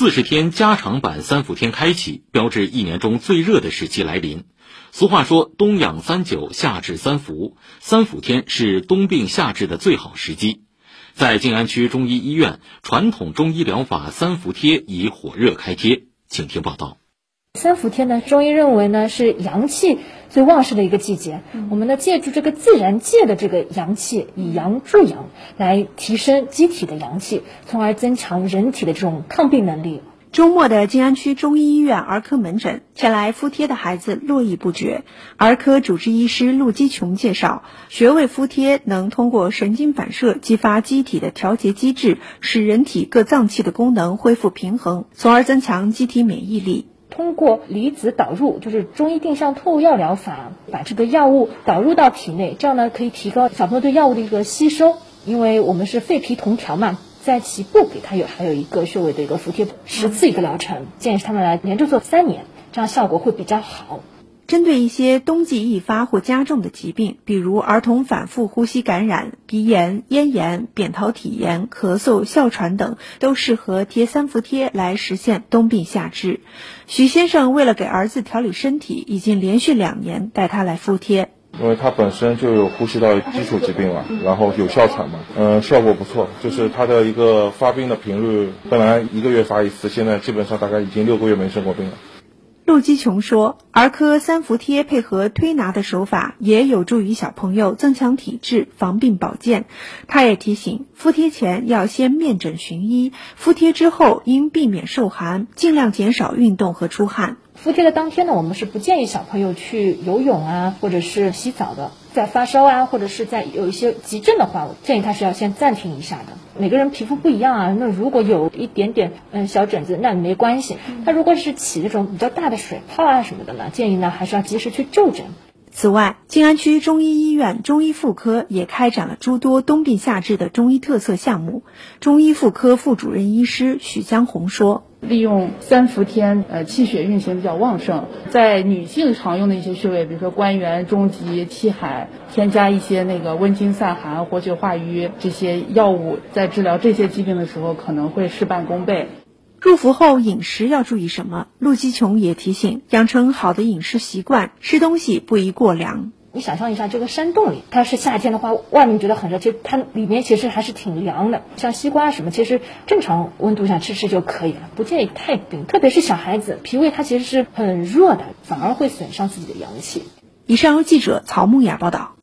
四十天加长版三伏天开启，标志一年中最热的时期来临。俗话说“冬养三九，夏治三伏”，三伏天是冬病夏治的最好时机。在静安区中医医院，传统中医疗法三伏贴已火热开贴，请听报道。三伏天呢，中医认为呢是阳气最旺盛的一个季节。我们呢借助这个自然界的这个阳气，以阳助阳，来提升机体的阳气，从而增强人体的这种抗病能力。周末的静安区中医医院儿科门诊，前来敷贴的孩子络绎不绝。儿科主治医师陆基琼介绍，穴位敷贴能通过神经反射激发机体的调节机制，使人体各脏器的功能恢复平衡，从而增强机体免疫力。通过离子导入，就是中医定向透药疗法，把这个药物导入到体内，这样呢可以提高小朋友对药物的一个吸收。因为我们是肺脾同调嘛，在脐部给他有还有一个穴位的一个服贴，十次一个疗程，建议他们来连着做三年，这样效果会比较好。针对一些冬季易发或加重的疾病，比如儿童反复呼吸感染、鼻炎、咽炎、扁桃体炎、咳嗽、哮喘等，都适合贴三伏贴来实现冬病夏治。徐先生为了给儿子调理身体，已经连续两年带他来敷贴。因为他本身就有呼吸道基础疾病嘛，然后有哮喘嘛，嗯，效果不错。就是他的一个发病的频率，本来一个月发一次，现在基本上大概已经六个月没生过病了。陆基琼说，儿科三伏贴配合推拿的手法，也有助于小朋友增强体质、防病保健。他也提醒，敷贴前要先面诊寻医，敷贴之后应避免受寒，尽量减少运动和出汗。敷贴的当天呢，我们是不建议小朋友去游泳啊，或者是洗澡的。在发烧啊，或者是在有一些急症的话，我建议他是要先暂停一下的。每个人皮肤不一样啊，那如果有一点点嗯小疹子，那没关系。他如果是起那种比较大的水泡啊什么的呢，建议呢还是要及时去就诊。此外，静安区中医医院中医妇科也开展了诸多冬病夏治的中医特色项目。中医妇科副主任医师许江红说。利用三伏天，呃，气血运行比较旺盛，在女性常用的一些穴位，比如说关元、中极、气海，添加一些那个温经散寒、活血化瘀这些药物，在治疗这些疾病的时候，可能会事半功倍。入伏后饮食要注意什么？陆基琼也提醒，养成好的饮食习惯，吃东西不宜过凉。你想象一下，这个山洞里，它是夏天的话，外面觉得很热，其实它里面其实还是挺凉的。像西瓜什么，其实正常温度下吃吃就可以了，不建议太冰。特别是小孩子，脾胃它其实是很弱的，反而会损伤自己的阳气。以上由记者曹梦雅报道。